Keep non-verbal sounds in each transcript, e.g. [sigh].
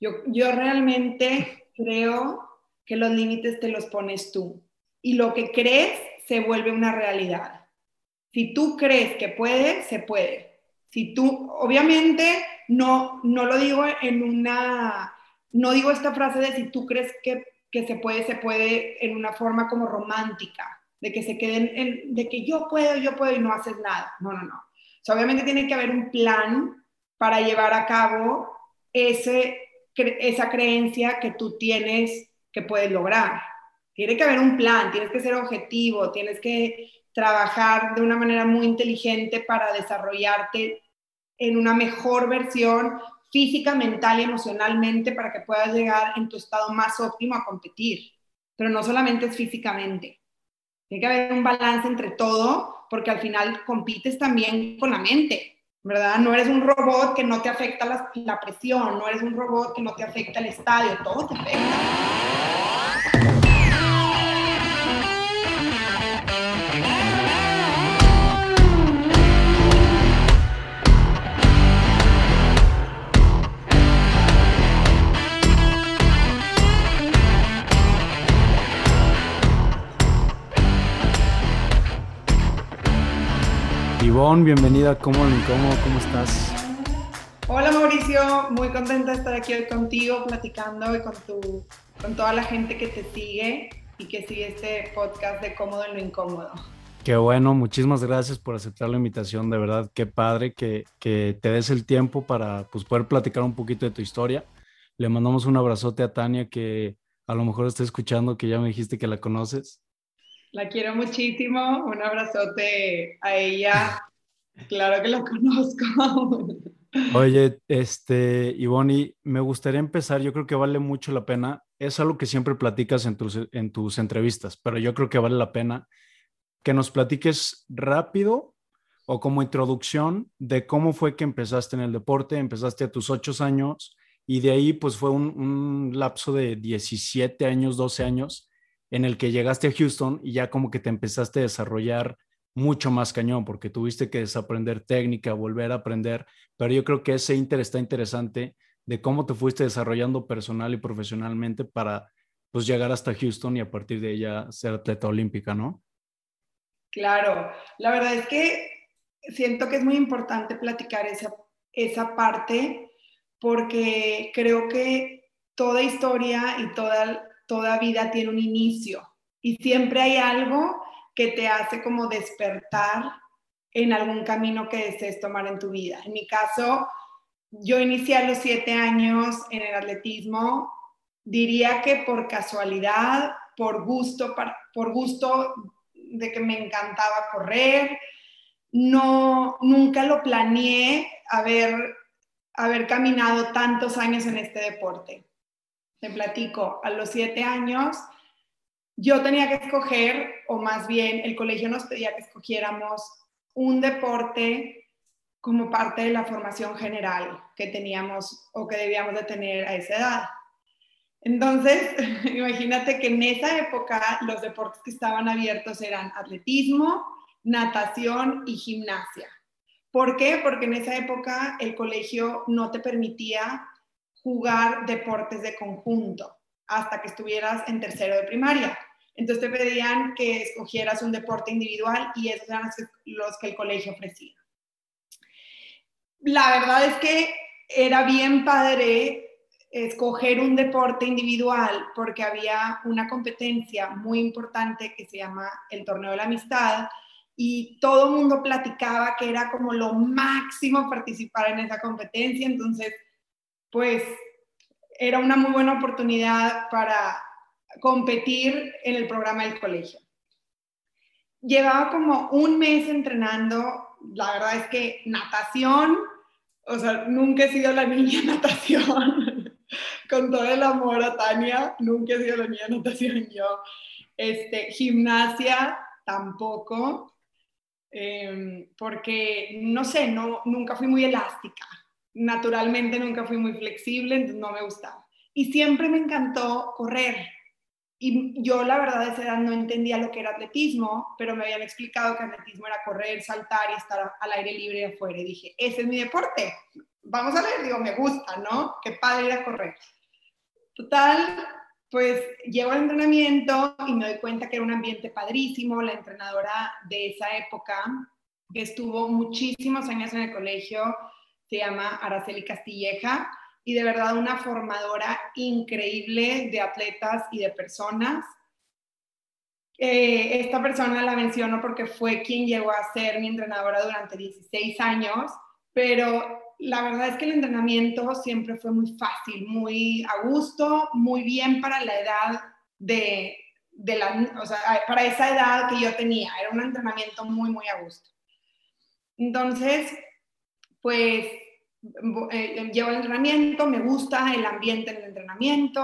Yo, yo realmente creo que los límites te los pones tú y lo que crees se vuelve una realidad. Si tú crees que puede, se puede. Si tú, obviamente, no, no lo digo en una, no digo esta frase de si tú crees que, que se puede, se puede en una forma como romántica, de que se queden, en, de que yo puedo, yo puedo y no haces nada. No, no, no. O sea, obviamente tiene que haber un plan para llevar a cabo ese, esa creencia que tú tienes que puedes lograr. Tiene que haber un plan, tienes que ser objetivo, tienes que trabajar de una manera muy inteligente para desarrollarte en una mejor versión física, mental y emocionalmente para que puedas llegar en tu estado más óptimo a competir. Pero no solamente es físicamente. Tiene que haber un balance entre todo porque al final compites también con la mente. ¿Verdad? No eres un robot que no te afecta la, la, presión, no eres un robot que no te afecta el estadio, todo te afecta. Ivonne, bienvenida a Cómo lo Incómodo, ¿cómo estás? Hola Mauricio, muy contenta de estar aquí hoy contigo platicando y con, tu, con toda la gente que te sigue y que sigue este podcast de Cómodo en lo Incómodo. Qué bueno, muchísimas gracias por aceptar la invitación, de verdad, qué padre que, que te des el tiempo para pues, poder platicar un poquito de tu historia. Le mandamos un abrazote a Tania que a lo mejor está escuchando, que ya me dijiste que la conoces. La quiero muchísimo, un abrazote a ella. Claro que lo [laughs] conozco. Oye, este, Ivoni, me gustaría empezar, yo creo que vale mucho la pena, es algo que siempre platicas en tus, en tus entrevistas, pero yo creo que vale la pena que nos platiques rápido o como introducción de cómo fue que empezaste en el deporte, empezaste a tus ocho años y de ahí pues fue un, un lapso de 17 años, 12 años en el que llegaste a Houston y ya como que te empezaste a desarrollar mucho más cañón porque tuviste que desaprender técnica, volver a aprender, pero yo creo que ese inter está interesante de cómo te fuiste desarrollando personal y profesionalmente para pues llegar hasta Houston y a partir de ella ser atleta olímpica, ¿no? Claro, la verdad es que siento que es muy importante platicar esa, esa parte porque creo que toda historia y toda, toda vida tiene un inicio y siempre hay algo que te hace como despertar en algún camino que desees tomar en tu vida. En mi caso, yo inicié a los siete años en el atletismo, diría que por casualidad, por gusto, por gusto de que me encantaba correr, no, nunca lo planeé haber, haber caminado tantos años en este deporte. Te platico, a los siete años yo tenía que escoger, o más bien el colegio nos pedía que escogiéramos un deporte como parte de la formación general que teníamos o que debíamos de tener a esa edad. Entonces, [laughs] imagínate que en esa época los deportes que estaban abiertos eran atletismo, natación y gimnasia. ¿Por qué? Porque en esa época el colegio no te permitía jugar deportes de conjunto hasta que estuvieras en tercero de primaria. Entonces te pedían que escogieras un deporte individual y esos eran los que el colegio ofrecía. La verdad es que era bien padre escoger un deporte individual porque había una competencia muy importante que se llama el torneo de la amistad y todo el mundo platicaba que era como lo máximo participar en esa competencia, entonces pues era una muy buena oportunidad para competir en el programa del colegio. Llevaba como un mes entrenando, la verdad es que natación, o sea, nunca he sido la niña natación, [laughs] con todo el amor a Tania, nunca he sido la niña natación yo. Este, gimnasia tampoco, em, porque no sé, no, nunca fui muy elástica, naturalmente nunca fui muy flexible, entonces no me gustaba. Y siempre me encantó correr, y yo la verdad a esa edad no entendía lo que era atletismo, pero me habían explicado que atletismo era correr, saltar y estar al aire libre afuera. Y dije, ese es mi deporte. vamos a ver, digo, me gusta, ¿no? Qué padre ir a correr. Total, pues llego al entrenamiento y me doy cuenta que era un ambiente padrísimo. La entrenadora de esa época, que estuvo muchísimos años en el colegio, se llama Araceli Castilleja y de verdad una formadora increíble de atletas y de personas. Eh, esta persona la menciono porque fue quien llegó a ser mi entrenadora durante 16 años, pero la verdad es que el entrenamiento siempre fue muy fácil, muy a gusto, muy bien para la edad de, de la, o sea, para esa edad que yo tenía. Era un entrenamiento muy, muy a gusto. Entonces, pues eh, llevo el entrenamiento, me gusta el ambiente en el entrenamiento,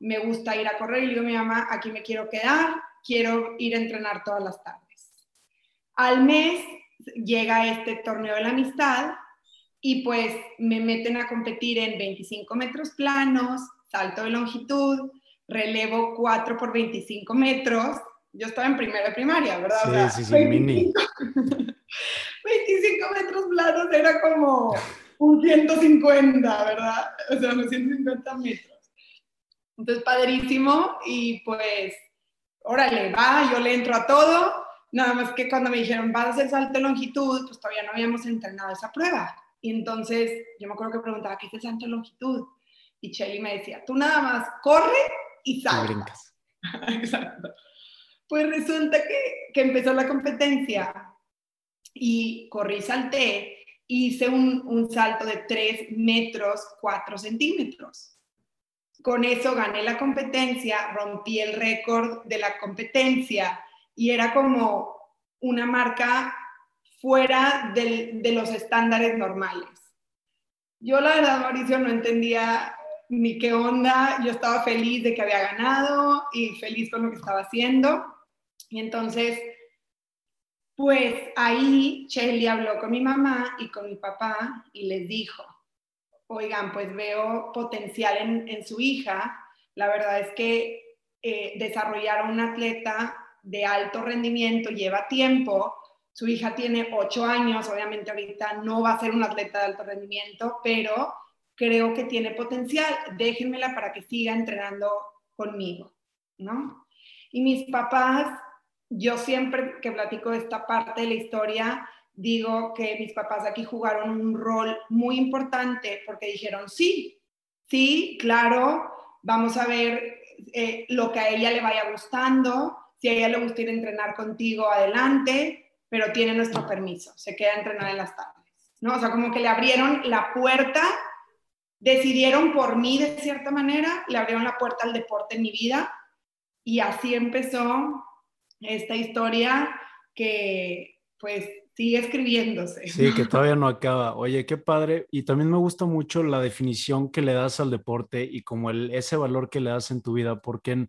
me gusta ir a correr y digo mi mamá, aquí me quiero quedar, quiero ir a entrenar todas las tardes. Al mes llega este torneo de la amistad y pues me meten a competir en 25 metros planos, salto de longitud, relevo 4 por 25 metros. Yo estaba en primera de primaria, ¿verdad? Sí, sí, sí, mini. 25 metros planos era como un 150, ¿verdad? O sea, unos 150 metros. Entonces, padrísimo y pues, órale, va, yo le entro a todo. Nada más que cuando me dijeron, vas a hacer salto de longitud, pues todavía no habíamos entrenado esa prueba. Y entonces yo me acuerdo que preguntaba, ¿qué es el salto de longitud? Y Shelly me decía, tú nada más corre y saltas. [laughs] Exacto. Pues resulta que, que, empezó la competencia y corrí salté. Hice un, un salto de 3 metros 4 centímetros. Con eso gané la competencia, rompí el récord de la competencia y era como una marca fuera de los estándares normales. Yo la verdad, Mauricio, no entendía ni qué onda, yo estaba feliz de que había ganado y feliz con lo que estaba haciendo. Y entonces, pues ahí Shelly habló con mi mamá y con mi papá y les dijo, oigan, pues veo potencial en, su hija. La verdad es que eh, desarrollar a un atleta de alto rendimiento lleva tiempo su hija tiene ocho años, obviamente ahorita no va a ser un atleta de alto rendimiento, pero creo que tiene potencial. Déjenmela para que siga entrenando conmigo, ¿no? Y mis papás, yo siempre que platico esta parte de la historia, digo que mis papás aquí jugaron un rol muy importante porque dijeron, sí, sí, claro, vamos a ver eh, lo que a ella le vaya gustando, si a ella le gusta ir a entrenar contigo, adelante, pero tiene nuestro permiso, se queda a entrenar en las tardes, ¿no? O sea, como que le abrieron la puerta, decidieron por mí de cierta manera, le abrieron la puerta al deporte en mi vida y así empezó esta historia que pues sigue escribiéndose. Sí, que todavía no acaba. Oye, qué padre. Y también me gusta mucho la definición que le das al deporte y como el, ese valor que le das en tu vida, porque en,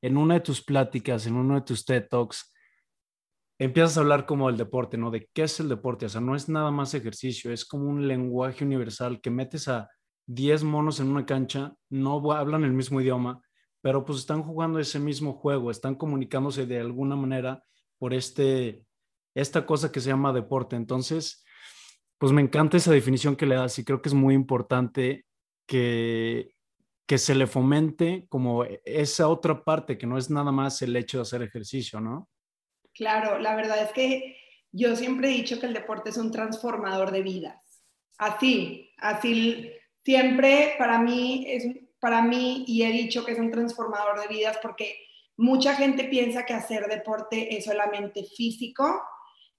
en una de tus pláticas, en uno de tus TED Talks, empiezas a hablar como del deporte, ¿no? De qué es el deporte. O sea, no es nada más ejercicio, es como un lenguaje universal que metes a 10 monos en una cancha, no hablan el mismo idioma, pero pues están jugando ese mismo juego, están comunicándose de alguna manera por este, esta cosa que se llama deporte. Entonces, pues me encanta esa definición que le das y creo que es muy importante que, que se le fomente como esa otra parte, que no es nada más el hecho de hacer ejercicio, ¿no? Claro, la verdad es que yo siempre he dicho que el deporte es un transformador de vidas. Así, así siempre para mí es para mí y he dicho que es un transformador de vidas porque mucha gente piensa que hacer deporte es solamente físico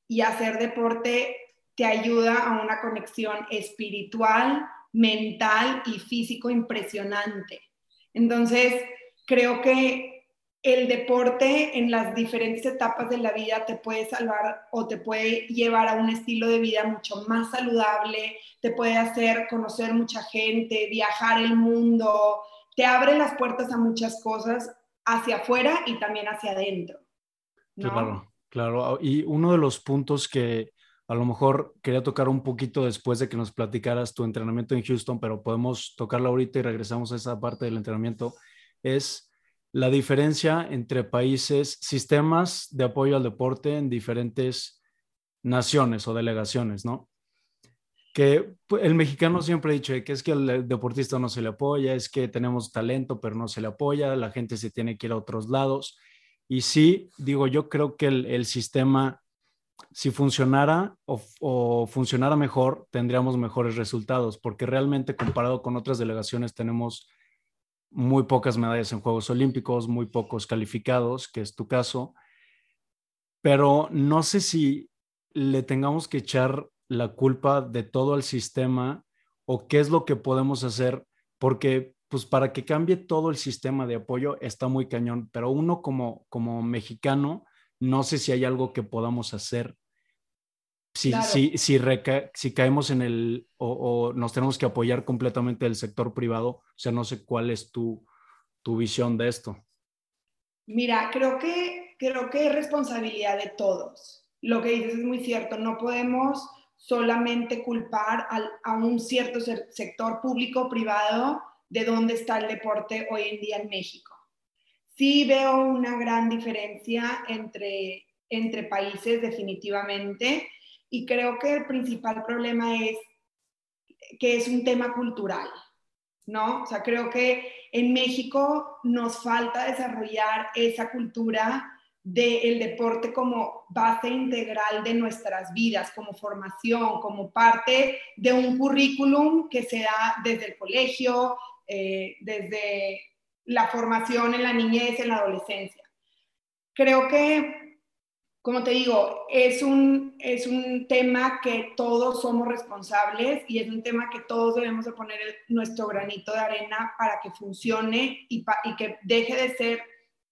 y hacer deporte te ayuda a una conexión espiritual, mental y físico impresionante. Entonces, creo que el deporte en las diferentes etapas de la vida te puede salvar o te puede llevar a un estilo de vida mucho más saludable, te puede hacer conocer mucha gente, viajar el mundo, te abre las puertas a muchas cosas hacia afuera y también hacia adentro. Claro, claro. Y uno de los puntos que a lo mejor quería tocar un poquito después de que nos platicaras tu entrenamiento en Houston, pero podemos tocarlo ahorita y regresamos a esa parte del entrenamiento, es la diferencia entre países, sistemas de apoyo al deporte en diferentes naciones o delegaciones, ¿no? que el mexicano siempre ha dicho que es que el deportista no se le apoya, es que tenemos talento, pero no se le apoya, la gente se tiene que ir a otros lados. Y sí, digo, yo creo que el, sistema, si funcionara o, funcionara mejor, tendríamos mejores resultados, porque realmente comparado con otras delegaciones tenemos muy pocas medallas en Juegos Olímpicos, muy pocos calificados, que es tu caso, pero no sé si le tengamos que echar la culpa de todo el sistema o qué es lo que podemos hacer, porque pues para que cambie todo el sistema de apoyo está muy cañón, pero uno como, como mexicano, no sé si hay algo que podamos hacer. Si, si, si, si caemos en el o, nos tenemos que apoyar completamente del sector privado, o sea, no sé cuál es tu, tu visión de esto. Mira, creo que, creo que es responsabilidad de todos. Lo que dices es muy cierto, no podemos solamente culpar a un cierto sector público privado de dónde está el deporte hoy en día en México. Sí veo una gran diferencia entre, entre países definitivamente y creo que el principal problema es que es un tema cultural, ¿no? O sea, creo que en México nos falta desarrollar esa cultura del deporte como base integral de nuestras vidas, como formación, como parte de un currículum que se da desde el colegio, eh, desde la formación en la niñez, en la adolescencia. Creo que, como te digo, es un, es un tema que todos somos responsables y es un tema que todos debemos de poner nuestro granito de arena para que funcione y, que deje de ser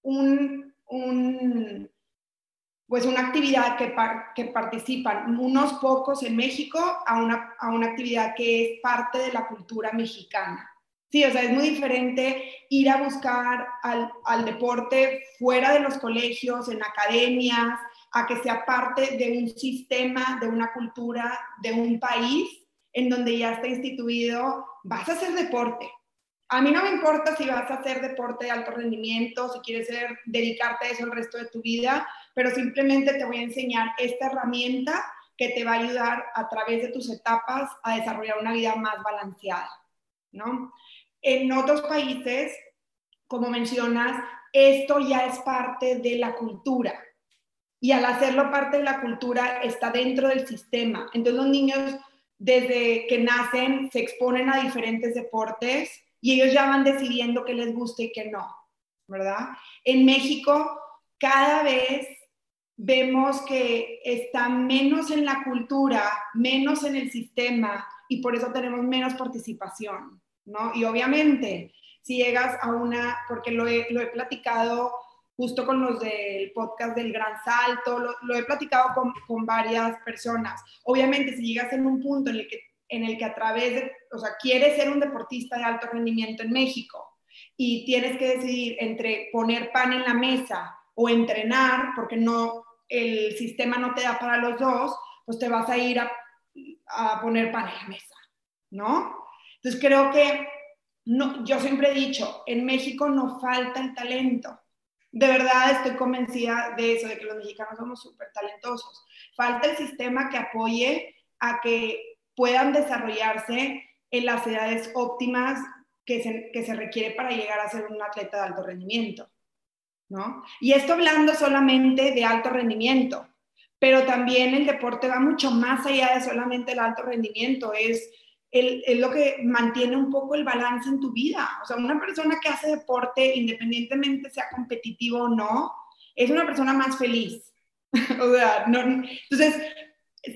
un un, pues una actividad que, que, participan unos pocos en México a una, a una actividad que es parte de la cultura mexicana. Sí, o sea, es muy diferente ir a buscar al, al, deporte fuera de los colegios, en academias, a que sea parte de un sistema, de una cultura, de un país en donde ya está instituido, vas a hacer deporte, a mí no me importa si vas a hacer deporte de alto rendimiento, si quieres dedicarte a eso el resto de tu vida, pero simplemente te voy a enseñar esta herramienta que te va a ayudar a través de tus etapas a desarrollar una vida más balanceada, ¿no? En otros países, como mencionas, esto ya es parte de la cultura. Y al hacerlo parte de la cultura, está dentro del sistema. Entonces los niños, desde que nacen, se exponen a diferentes deportes y ellos ya van decidiendo qué les gusta y qué no, ¿verdad? En México cada vez vemos que está menos en la cultura, menos en el sistema y por eso tenemos menos participación, ¿no? Y obviamente, si llegas a una, porque lo he, lo he platicado justo con los del podcast del Gran Salto, lo, lo he platicado con, con, varias personas. Obviamente, si llegas en un punto en el que en el que a través de, o sea, quieres ser un deportista de alto rendimiento en México y tienes que decidir entre poner pan en la mesa o entrenar, porque no, el sistema no te da para los dos, pues te vas a ir a, a poner pan en la mesa, ¿no? Entonces creo que no, yo siempre he dicho, en México no falta el talento. De verdad estoy convencida de eso, de que los mexicanos somos súper talentosos. Falta el sistema que apoye a que puedan desarrollarse en las edades óptimas que se, que se requiere para llegar a ser un atleta de alto rendimiento. ¿no? Y esto hablando solamente de alto rendimiento, pero también el deporte va mucho más allá de solamente el alto rendimiento, es, el, es lo que mantiene un poco el balance en tu vida. O sea, una persona que hace deporte, independientemente sea competitivo o no, es una persona más feliz. [laughs] o sea, entonces,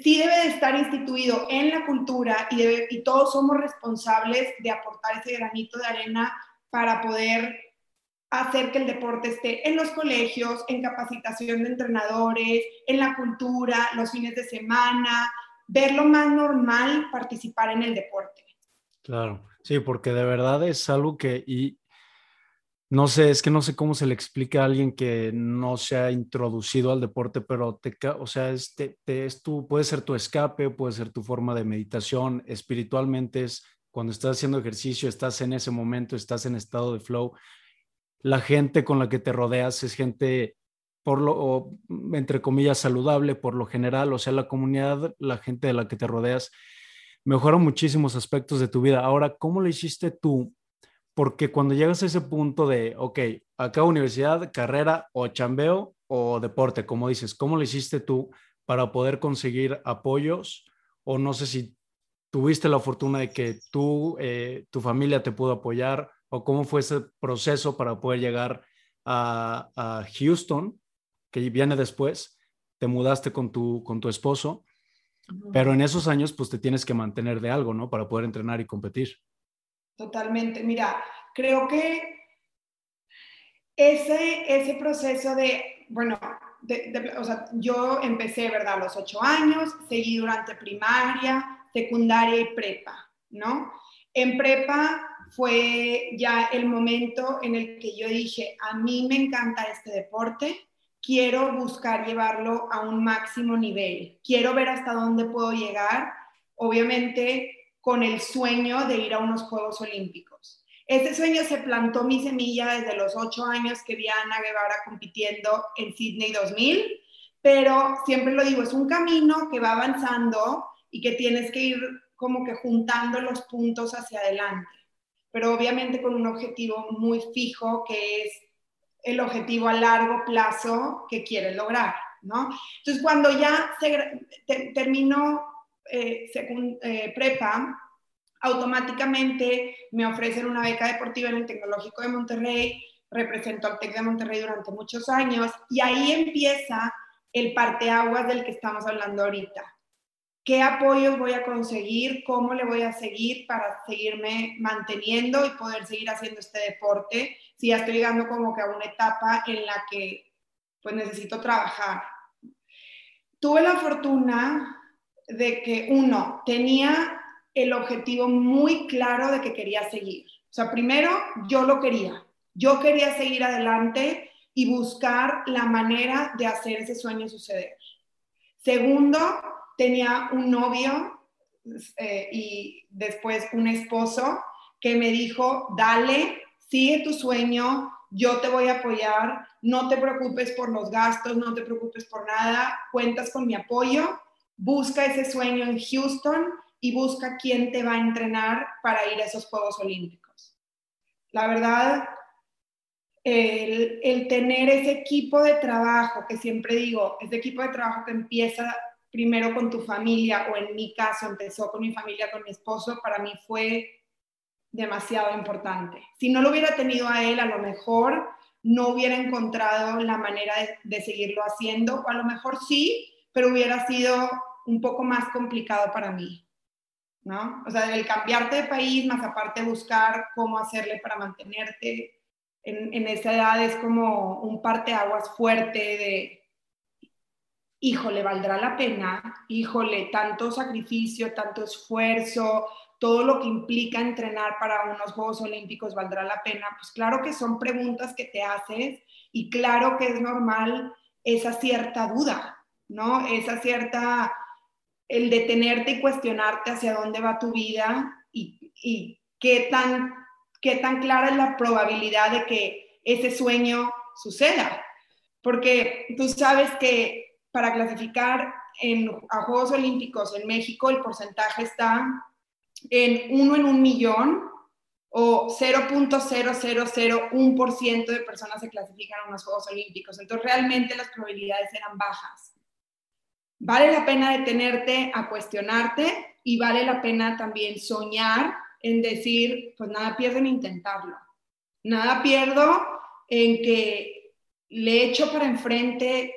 sí debe de estar instituido en la cultura y todos somos responsables de aportar ese granito de arena para poder hacer que el deporte esté en los colegios, en capacitación de entrenadores, en la cultura, los fines de semana, verlo más normal participar en el deporte. Claro, sí, porque de verdad es algo que, y no sé, es que no sé cómo se le explica a alguien que no se ha introducido al deporte, pero te, o sea, es, es tu, puede ser tu escape, puede ser tu forma de meditación, espiritualmente es cuando estás haciendo ejercicio, estás en ese momento, estás en estado de flow. La gente con la que te rodeas es gente, por lo, entre comillas, saludable, por lo general, o sea, la comunidad, la gente de la que te rodeas mejora muchísimos aspectos de tu vida. Ahora, ¿cómo lo hiciste tú? Porque cuando llegas a ese punto de, ok, acá universidad, carrera o chambeo o deporte, como dices, ¿cómo lo hiciste tú para poder conseguir apoyos? O no sé si tuviste la fortuna de que tú, eh, tu familia te pudo apoyar o cómo fue ese proceso para poder llegar a, a Houston, que viene después, te mudaste con tu, con tu esposo pero en esos años, pues te tienes que mantener de algo, ¿no? Para poder entrenar y competir. Totalmente. Mira, creo que ese, ese proceso de, bueno, o sea, yo empecé, ¿verdad? A los ocho años, seguí durante primaria, secundaria y prepa, ¿no? En prepa fue ya el momento en el que yo dije, a mí me encanta este deporte, quiero buscar llevarlo a un máximo nivel, quiero ver hasta dónde puedo llegar, obviamente con el sueño de ir a unos Juegos Olímpicos. Ese sueño se plantó mi semilla desde los ocho años que vi a Ana Guevara compitiendo en Sydney 2000, pero siempre lo digo, es un camino que va avanzando y que tienes que ir como que juntando los puntos hacia adelante, pero obviamente con un objetivo muy fijo que es el objetivo a largo plazo que quieres lograr, ¿no? Entonces, cuando ya se, terminó eh, eh, prepa, automáticamente me ofrecen una beca deportiva en el Tecnológico de Monterrey, represento al TEC de Monterrey durante muchos años, y ahí empieza el parteaguas del que estamos hablando ahorita. ¿Qué apoyos voy a conseguir? ¿Cómo le voy a seguir para seguirme manteniendo y poder seguir haciendo este deporte? Si ya estoy llegando como que a una etapa en la que pues necesito trabajar. Tuve la fortuna de que uno tenía el objetivo muy claro de que quería seguir. O sea, primero yo lo quería. Yo quería seguir adelante y buscar la manera de hacer ese sueño suceder. Segundo, tenía un novio eh, y después un esposo que me dijo, dale, sigue tu sueño, yo te voy a apoyar, no te preocupes por los gastos, no te preocupes por nada, cuentas con mi apoyo, busca ese sueño en Houston y busca quién te va a entrenar para ir a esos Juegos Olímpicos. La verdad, el, el tener ese equipo de trabajo, que siempre digo, ese equipo de trabajo que empieza primero con tu familia, o en mi caso empezó con mi familia, con mi esposo, para mí fue demasiado importante. Si no lo hubiera tenido a él, a lo mejor no hubiera encontrado la manera de, seguirlo haciendo, o a lo mejor sí, pero hubiera sido un poco más complicado para mí, ¿no? O sea, el cambiarte de país, más aparte buscar cómo hacerle para mantenerte en, en esa edad es como un parteaguas fuerte de híjole, valdrá la pena, híjole, tanto sacrificio, tanto esfuerzo, todo lo que implica entrenar para unos Juegos Olímpicos valdrá la pena. Pues claro que son preguntas que te haces y claro que es normal esa cierta duda, ¿no? Esa cierta, el detenerte y cuestionarte hacia dónde va tu vida y, y qué, tan, qué tan clara es la probabilidad de que ese sueño suceda. Porque tú sabes que para clasificar en, a Juegos Olímpicos en México, el porcentaje está en uno en un millón o 0.0001% de personas se clasifican a unos Juegos Olímpicos. Entonces, realmente las probabilidades eran bajas. Vale la pena detenerte a cuestionarte y vale la pena también soñar en decir, pues nada pierdo en intentarlo. Nada pierdo en que le echo para enfrente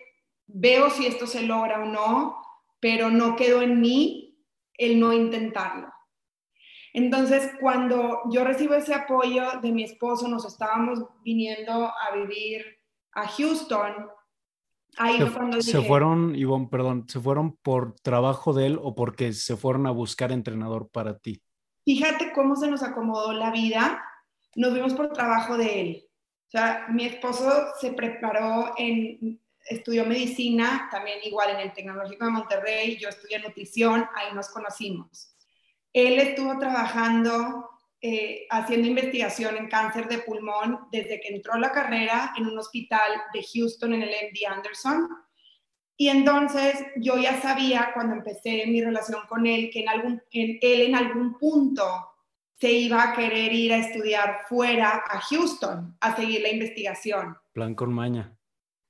veo si esto se logra o no, pero no quedó en mí el no intentarlo. Entonces, cuando yo recibo ese apoyo de mi esposo, nos estábamos viniendo a vivir a Houston. Ahí se, cuando se fueron, Ivonne, perdón, ¿se fueron por trabajo de él o porque se fueron a buscar entrenador para ti? Fíjate cómo se nos acomodó la vida. Nos vimos por trabajo de él. O sea, mi esposo se preparó en estudió medicina, también igual en el Tecnológico de Monterrey, yo estudié nutrición, ahí nos conocimos. Él estuvo trabajando, eh, haciendo investigación en cáncer de pulmón desde que entró la carrera en un hospital de Houston en el MD Anderson. Y entonces yo ya sabía cuando empecé mi relación con él que en algún, él en algún punto se iba a querer ir a estudiar fuera a Houston a seguir la investigación. Plan con maña.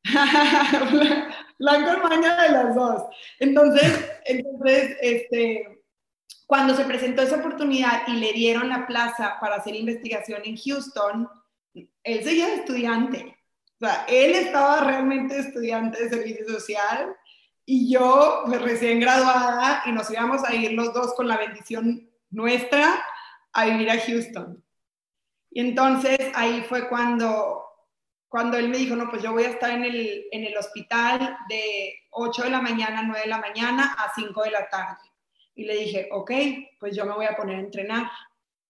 [laughs] Plan con maña de las dos. Entonces, entonces este, cuando se presentó esa oportunidad y le dieron la plaza para hacer investigación en Houston, él seguía estudiante. O sea, él estaba realmente estudiante de servicio social y yo pues, recién graduada y nos íbamos a ir los dos con la bendición nuestra a vivir a Houston. Y entonces ahí fue cuando, cuando él me dijo, no, pues yo voy a estar en el, en el hospital de 8 de la mañana a 9 de la mañana a 5 de la tarde. Y le dije, ok, pues yo me voy a poner a entrenar.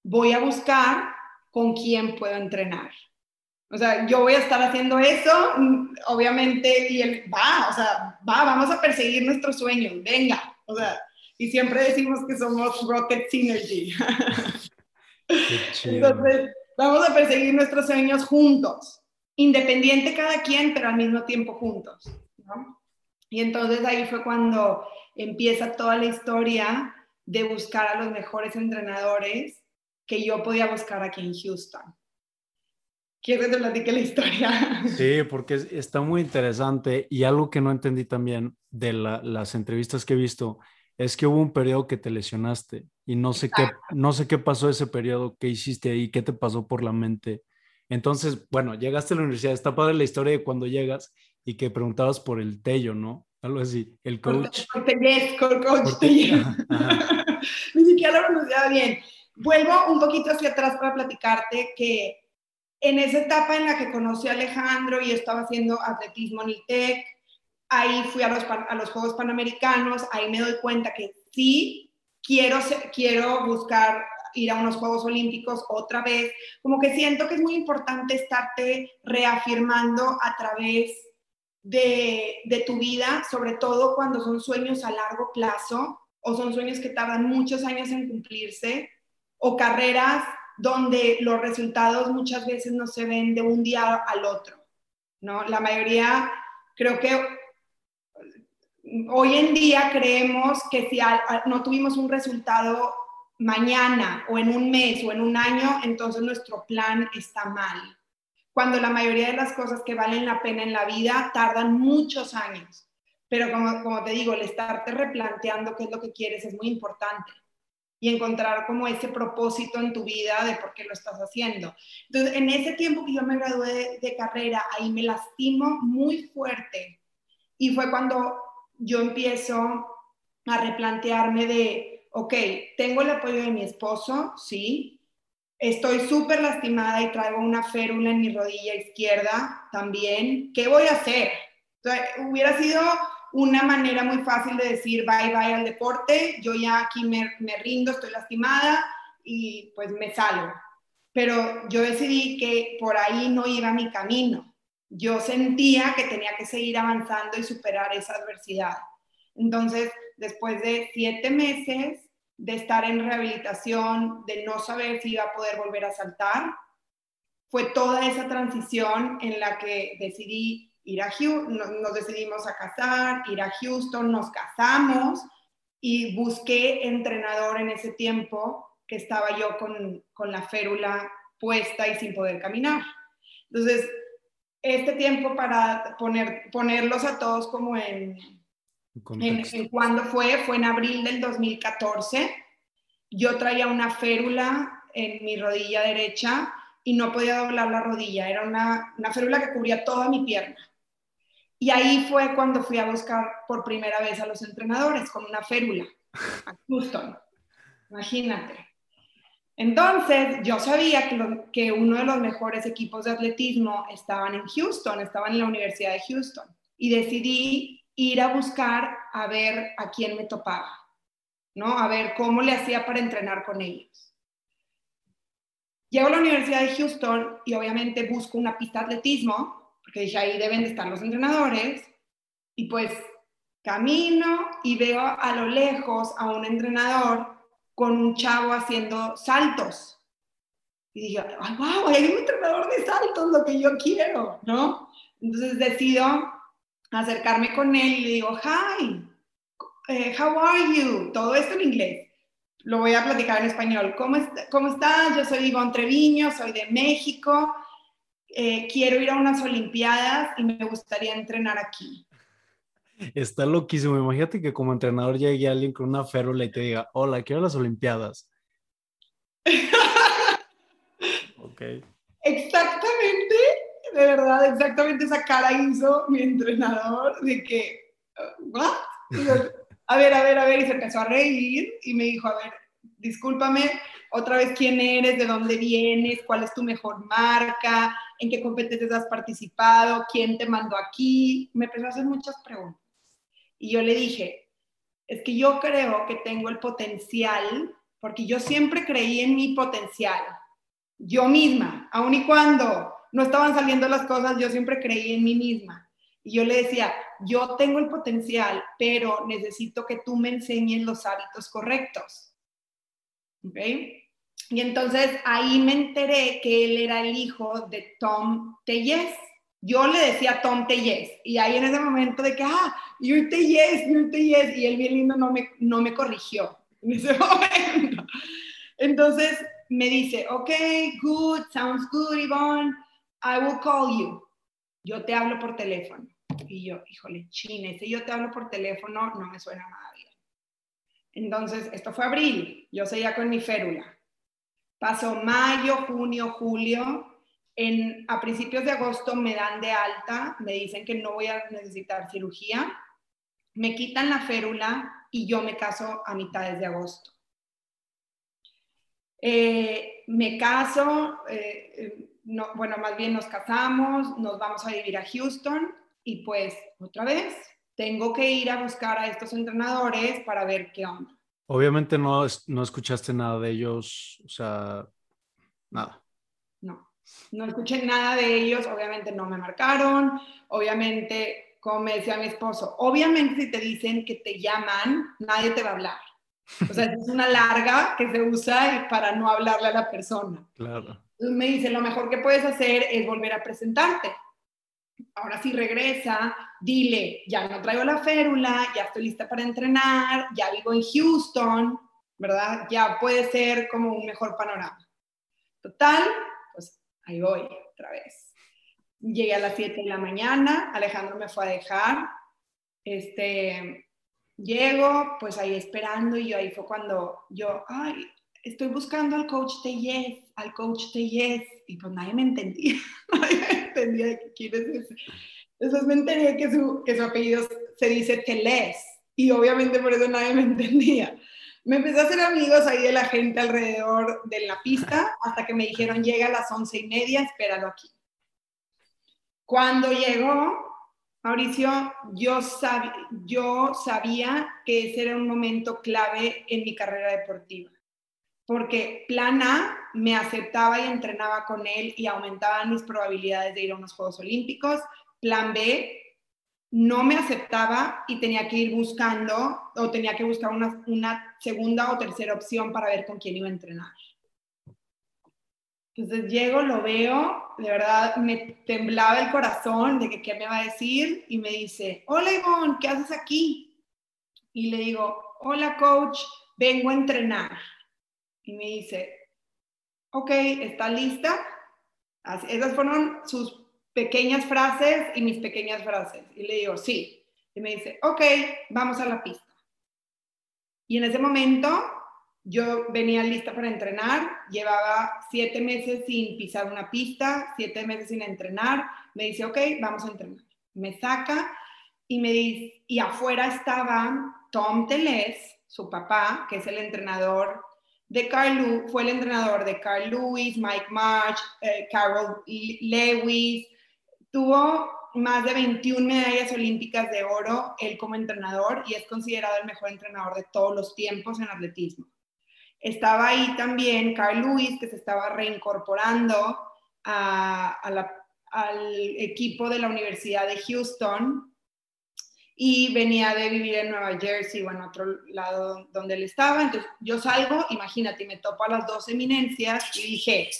Voy a buscar con quién puedo entrenar. O sea, yo voy a estar haciendo eso, obviamente, y él va, o sea, va, vamos a perseguir nuestros sueños, venga. O sea, y siempre decimos que somos Rocket Synergy. [laughs] Entonces, vamos a perseguir nuestros sueños juntos, independiente cada quien, pero al mismo tiempo juntos. ¿no? Y entonces ahí fue cuando empieza toda la historia de buscar a los mejores entrenadores que yo podía buscar aquí en Houston. ¿Quieres que te platique la historia? [laughs] Sí, porque está muy interesante y algo que no entendí también de las entrevistas que he visto es que hubo un periodo que te lesionaste y no sé qué no sé qué pasó ese periodo, qué hiciste ahí, qué te pasó por la mente. Entonces, bueno, llegaste a la universidad, está padre la historia de cuando llegas y que preguntabas por el Tello, ¿no? Algo así, el coach. Por, por coach Tello. [laughs] Ni siquiera lo pronunciaba bien. Vuelvo un poquito hacia atrás para platicarte que en esa etapa en la que conocí a Alejandro y estaba haciendo atletismo en el TEC, ahí fui a los, a los Juegos Panamericanos, ahí me doy cuenta que sí, quiero, quiero buscar ir a unos Juegos Olímpicos otra vez, como que siento que es muy importante estarte reafirmando a través de, tu vida, sobre todo cuando son sueños a largo plazo o son sueños que tardan muchos años en cumplirse o carreras donde los resultados muchas veces no se ven de un día al otro, ¿no? La mayoría, creo que hoy en día creemos que si no tuvimos un resultado mañana o en un mes o en un año, entonces nuestro plan está mal. Cuando la mayoría de las cosas que valen la pena en la vida tardan muchos años. Pero como, como te digo, el estarte replanteando qué es lo que quieres es muy importante y encontrar como ese propósito en tu vida de por qué lo estás haciendo. Entonces, en ese tiempo que yo me gradué de, carrera, ahí me lastimo muy fuerte y fue cuando yo empiezo a replantearme de, ok, tengo el apoyo de mi esposo, sí, estoy súper lastimada y traigo una férula en mi rodilla izquierda también, ¿qué voy a hacer? hubiera sido una manera muy fácil de decir bye bye al deporte, yo ya aquí me, me rindo, estoy lastimada y pues me salgo. Pero yo decidí que por ahí no iba mi camino. Yo sentía que tenía que seguir avanzando y superar esa adversidad. Entonces, después de siete meses de estar en rehabilitación, de no saber si iba a poder volver a saltar, fue toda esa transición en la que decidí ir a Houston, nos decidimos a casar, ir a Houston, nos casamos y busqué entrenador en ese tiempo que estaba yo con, con la férula puesta y sin poder caminar. Entonces, este tiempo para poner, ponerlos a todos como en, en, en cuándo fue, fue en abril del 2014. Yo traía una férula en mi rodilla derecha y no podía doblar la rodilla. Era una, una férula que cubría toda mi pierna. Y ahí fue cuando fui a buscar por primera vez a los entrenadores con una férula [laughs] a Houston. Imagínate. Entonces, yo sabía que, que, uno de los mejores equipos de atletismo estaban en Houston, estaban en la Universidad de Houston. Y decidí ir a buscar a ver a quién me topaba, ¿no? A ver cómo le hacía para entrenar con ellos. Llego a la Universidad de Houston y obviamente busco una pista de atletismo porque dije, ahí deben de estar los entrenadores, y pues camino y veo a lo lejos a un entrenador con un chavo haciendo saltos. Y dije, ay, wow, hay un entrenador de saltos, lo que yo quiero, ¿no? Entonces decido acercarme con él y le digo, hi, eh, how are you? Todo esto en inglés. Lo voy a platicar en español. ¿Cómo, cómo estás? Yo soy Ivonne Treviño, soy de México. Eh, quiero ir a unas Olimpiadas y me gustaría entrenar aquí. Está loquísimo. Imagínate que como entrenador llegue alguien con una férula y te diga, hola, quiero las Olimpiadas. [laughs] ok. Exactamente, de verdad, exactamente esa cara hizo mi entrenador de que, ¿what? A ver, a ver, a ver, y se empezó a reír y me dijo, a ver, discúlpame, otra vez quién eres, de dónde vienes, cuál es tu mejor marca, en qué competencias has participado, quién te mandó aquí. Me empezó a hacer muchas preguntas. Y yo le dije, es que yo creo que tengo el potencial, porque yo siempre creí en mi potencial, yo misma, aun y cuando no estaban saliendo las cosas, yo siempre creí en mí misma. Y yo le decía, yo tengo el potencial, pero necesito que tú me enseñes los hábitos correctos. ¿Ok? Y entonces ahí me enteré que él era el hijo de Tom Tellez. Yo le decía Tom Tellez. Y ahí en ese momento de que, ah, you're Tellez, you're Tellez. Y él bien lindo no me, no me corrigió en ese [laughs] momento. Entonces me dice, ok, good, sounds good, Yvonne. I will call you. Yo te hablo por teléfono. Y yo, híjole, chine, si yo te hablo por teléfono, no me suena nada bien. Entonces, esto fue abril, yo seguía con mi férula. Pasó mayo, junio, julio. En, a principios de agosto me dan de alta, me dicen que no voy a necesitar cirugía. Me quitan la férula y yo me caso a mitades de agosto. Eh, me caso, eh, eh, no, bueno, más bien nos casamos, nos vamos a vivir a Houston y pues otra vez tengo que ir a buscar a estos entrenadores para ver qué onda. Obviamente no, no escuchaste nada de ellos, o sea, nada. No, no escuché nada de ellos, obviamente no me marcaron, obviamente, como me decía mi esposo, obviamente si te dicen que te llaman, nadie te va a hablar. O sea, es una larga que se usa para no hablarle a la persona. [laughs] Claro. Me dice, lo mejor que puedes hacer es volver a presentarte. Ahora sí regresa, dile, ya no traigo la férula, ya estoy lista para entrenar, ya vivo en Houston, ¿verdad? Ya puede ser como un mejor panorama. Total, pues ahí voy otra vez. Llegué a las 7 de la mañana, Alejandro me fue a dejar, este, llego, pues ahí esperando y yo ahí fue cuando yo, ay, estoy buscando al coach Tellez, al coach Tellez, y pues nadie me entendía, [laughs] nadie me entendía quién es ese. Entonces me enteré que su, que su apellido se dice Telez, y obviamente por eso nadie me entendía. Me empecé a hacer amigos ahí de la gente alrededor de la pista, hasta que me dijeron, llega a las once y media, espéralo aquí. Cuando llegó, Mauricio, yo, yo sabía que ese era un momento clave en mi carrera deportiva porque plan A me aceptaba y entrenaba con él y aumentaban mis probabilidades de ir a unos Juegos Olímpicos. Plan B no me aceptaba y tenía que ir buscando o tenía que buscar una, segunda o tercera opción para ver con quién iba a entrenar. Entonces llego, lo veo, de verdad me temblaba el corazón de que qué me va a decir y me dice, hola Ivonne, ¿qué haces aquí? Y le digo, hola coach, vengo a entrenar y me dice, ok, ¿está lista? esas fueron sus pequeñas frases y mis pequeñas frases. Y le digo, sí. Y me dice, ok, vamos a la pista. Y en ese momento yo venía lista para entrenar, llevaba siete meses sin pisar una pista, siete meses sin entrenar. Me dice, ok, vamos a entrenar. Me saca y me dice, y afuera estaba Tom Teles, su papá, que es el entrenador de Carl fue el entrenador de Carl Lewis, Mike March, eh, Carol Lewis, tuvo más de 21 medallas olímpicas de oro, él como entrenador, y es considerado el mejor entrenador de todos los tiempos en atletismo. Estaba ahí también Carl Lewis, que se estaba reincorporando al equipo de la Universidad de Houston, y venía de vivir en Nueva Jersey o en otro lado donde él estaba. Entonces yo salgo, imagínate, me topo a las dos eminencias y dije,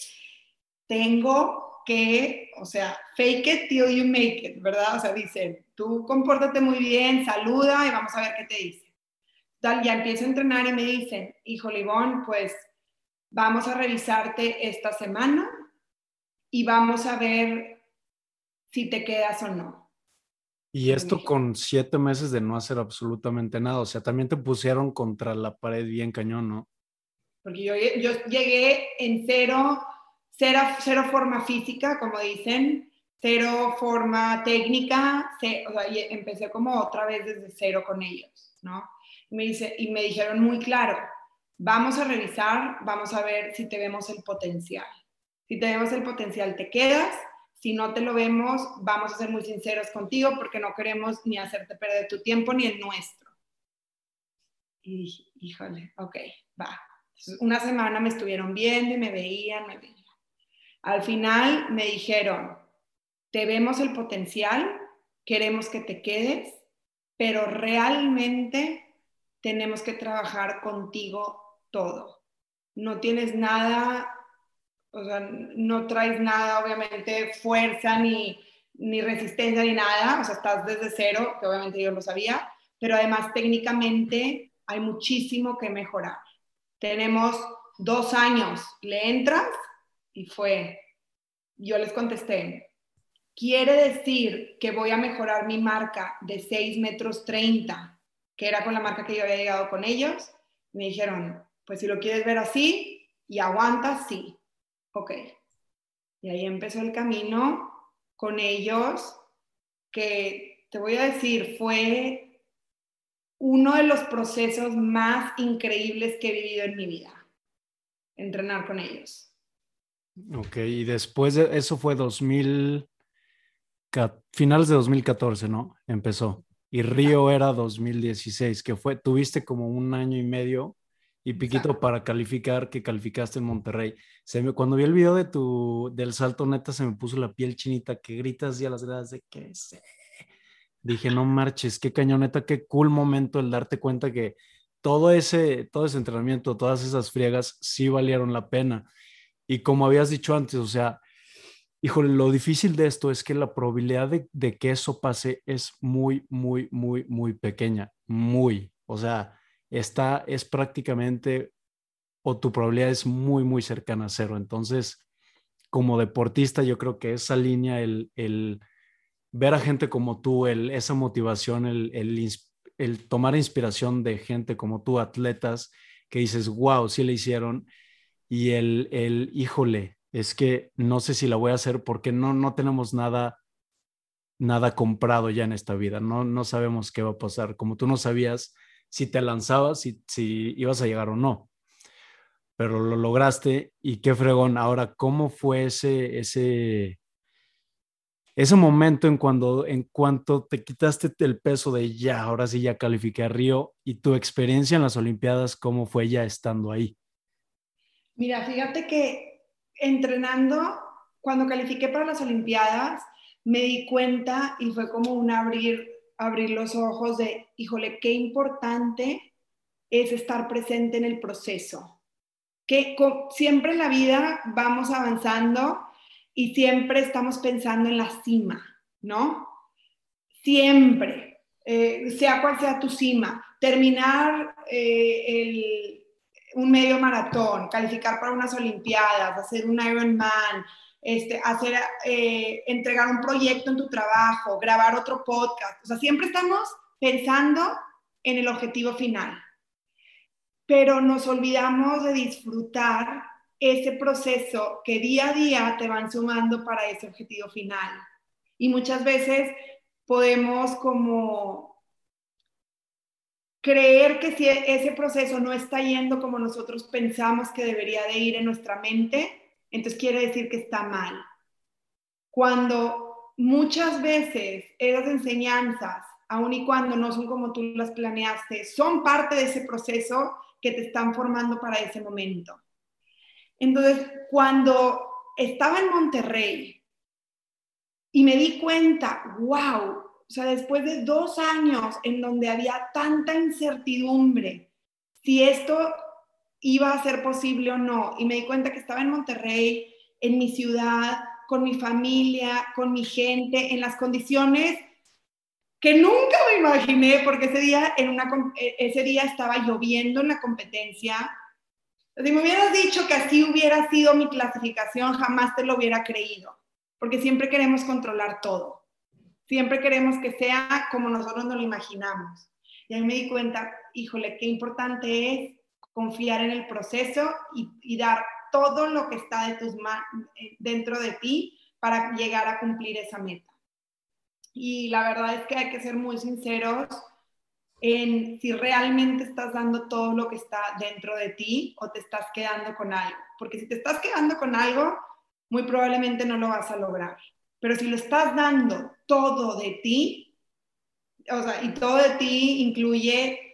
tengo que, o sea, fake it till you make it, ¿verdad? O sea, dicen, tú compórtate muy bien, saluda y vamos a ver qué te dice. Tal, ya empiezo a entrenar y me dicen, hijo Libón, pues vamos a revisarte esta semana y vamos a ver si te quedas o no. Y esto con siete meses de no hacer absolutamente nada, o sea, también te pusieron contra la pared bien cañón, ¿no? Porque yo, yo llegué en cero, cero, cero forma física, como dicen, cero forma técnica, o sea, empecé como otra vez desde cero con ellos, ¿no? Y me, dice, y me dijeron muy claro, vamos a revisar, vamos a ver si te vemos el potencial. Si te vemos el potencial, te quedas. Si no te lo vemos, vamos a ser muy sinceros contigo porque no queremos ni hacerte perder tu tiempo ni el nuestro. Y dije, híjole, ok, va. una semana me estuvieron viendo y me veían, me veían. Al final me dijeron, te vemos el potencial, queremos que te quedes, pero realmente tenemos que trabajar contigo todo. No tienes nada, o sea, no traes nada, obviamente, fuerza ni, ni resistencia ni nada, o sea, estás desde cero, que obviamente yo lo sabía, pero además técnicamente hay muchísimo que mejorar. Tenemos dos años, le entras y fue, yo les contesté, quiere decir que voy a mejorar mi marca de 6 metros 30, que era con la marca que yo había llegado con ellos. Me dijeron, pues si lo quieres ver así y aguantas, sí. Ok. Y ahí empezó el camino con ellos, que te voy a decir, fue uno de los procesos más increíbles que he vivido en mi vida, entrenar con ellos. Ok, y después de eso fue 2000, finales de 2014, ¿no? Empezó. Y Río era 2016, que fue, tuviste como un año y medio y piquito para calificar que calificaste en Monterrey. Se me, cuando vi el video de tu, del salto neta, se me puso la piel chinita, que gritas y a las gradas de que sé. Dije, no marches, qué cañoneta, qué cool momento el darte cuenta que todo ese, todo ese entrenamiento, todas esas friegas sí valieron la pena. Y como habías dicho antes, o sea, híjole, lo difícil de esto es que la probabilidad de, de que eso pase es muy, muy, muy, muy pequeña, muy. O sea, está, es prácticamente, o tu probabilidad es muy, muy cercana a cero. Entonces, como deportista, yo creo que esa línea, el, el ver a gente como tú, el, esa motivación, el, el, tomar inspiración de gente como tú, atletas, que dices, wow, sí le hicieron, y el, el, híjole, es que no sé si la voy a hacer porque no, no tenemos nada, nada comprado ya en esta vida, no, no sabemos qué va a pasar. Como tú no sabías si te lanzabas, si, si ibas a llegar o no. Pero lo lograste y qué fregón. Ahora, ¿cómo fue ese, ese, ese momento en, cuando, en cuanto te quitaste el peso de ya, ahora sí ya califiqué a Río y tu experiencia en las Olimpiadas, cómo fue ya estando ahí? Mira, fíjate que entrenando, cuando califiqué para las Olimpiadas, me di cuenta y fue como un abrir abrir los ojos de, híjole, qué importante es estar presente en el proceso. Que siempre en la vida vamos avanzando y siempre estamos pensando en la cima, ¿no? Siempre, eh, sea cual sea tu cima, terminar eh, un medio maratón, calificar para unas Olimpiadas, hacer un Ironman, este, hacer, eh, entregar un proyecto en tu trabajo, grabar otro podcast. O sea, siempre estamos pensando en el objetivo final, pero nos olvidamos de disfrutar ese proceso que día a día te van sumando para ese objetivo final. Y muchas veces podemos como creer que si ese proceso no está yendo como nosotros pensamos que debería de ir en nuestra mente, entonces quiere decir que está mal. Cuando muchas veces esas enseñanzas, aun y cuando no son como tú las planeaste, son parte de ese proceso que te están formando para ese momento. Entonces, cuando estaba en Monterrey y me di cuenta, wow, o sea, después de dos años en donde había tanta incertidumbre, si esto iba a ser posible o no. Y me di cuenta que estaba en Monterrey, en mi ciudad, con mi familia, con mi gente, en las condiciones que nunca me imaginé, porque ese día, en una, e, ese día estaba lloviendo en la competencia. Si me hubieras dicho que así hubiera sido mi clasificación, jamás te lo hubiera creído, porque siempre queremos controlar todo. Siempre queremos que sea como nosotros nos lo imaginamos. Y ahí me di cuenta, híjole, qué importante es confiar en el proceso y, dar todo lo que está de tus eh, dentro de ti para llegar a cumplir esa meta. Y la verdad es que hay que ser muy sinceros en si realmente estás dando todo lo que está dentro de ti o te estás quedando con algo. Porque si te estás quedando con algo, muy probablemente no lo vas a lograr. Pero si lo estás dando todo de ti, o sea, y todo de ti incluye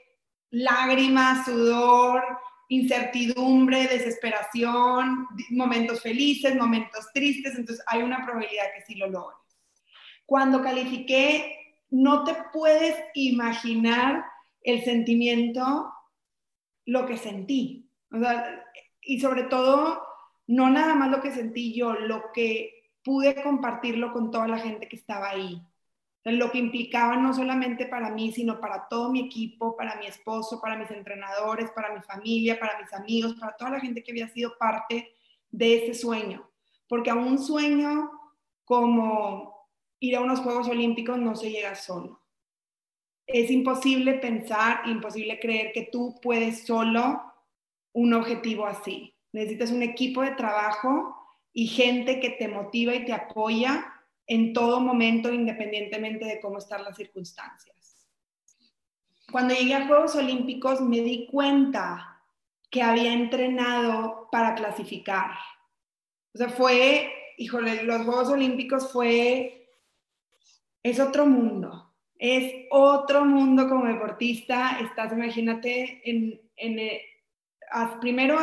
lágrimas, sudor, incertidumbre, desesperación, momentos felices, momentos tristes, entonces hay una probabilidad que sí lo logres. Cuando califiqué, no te puedes imaginar el sentimiento, lo que sentí. y sobre todo, no nada más lo que sentí yo, lo que pude compartirlo con toda la gente que estaba ahí lo que implicaba no solamente para mí, sino para todo mi equipo, para mi esposo, para mis entrenadores, para mi familia, para mis amigos, para toda la gente que había sido parte de ese sueño. Porque a un sueño como ir a unos Juegos Olímpicos no se llega solo. Es imposible pensar, imposible creer que tú puedes solo un objetivo así. Necesitas un equipo de trabajo y gente que te motiva y te apoya en todo momento, independientemente de cómo están las circunstancias. Cuando llegué a Juegos Olímpicos me di cuenta que había entrenado para clasificar. O sea, fue, híjole, los Juegos Olímpicos fue, es otro mundo, es otro mundo como deportista. Estás, imagínate, en, en eh, primero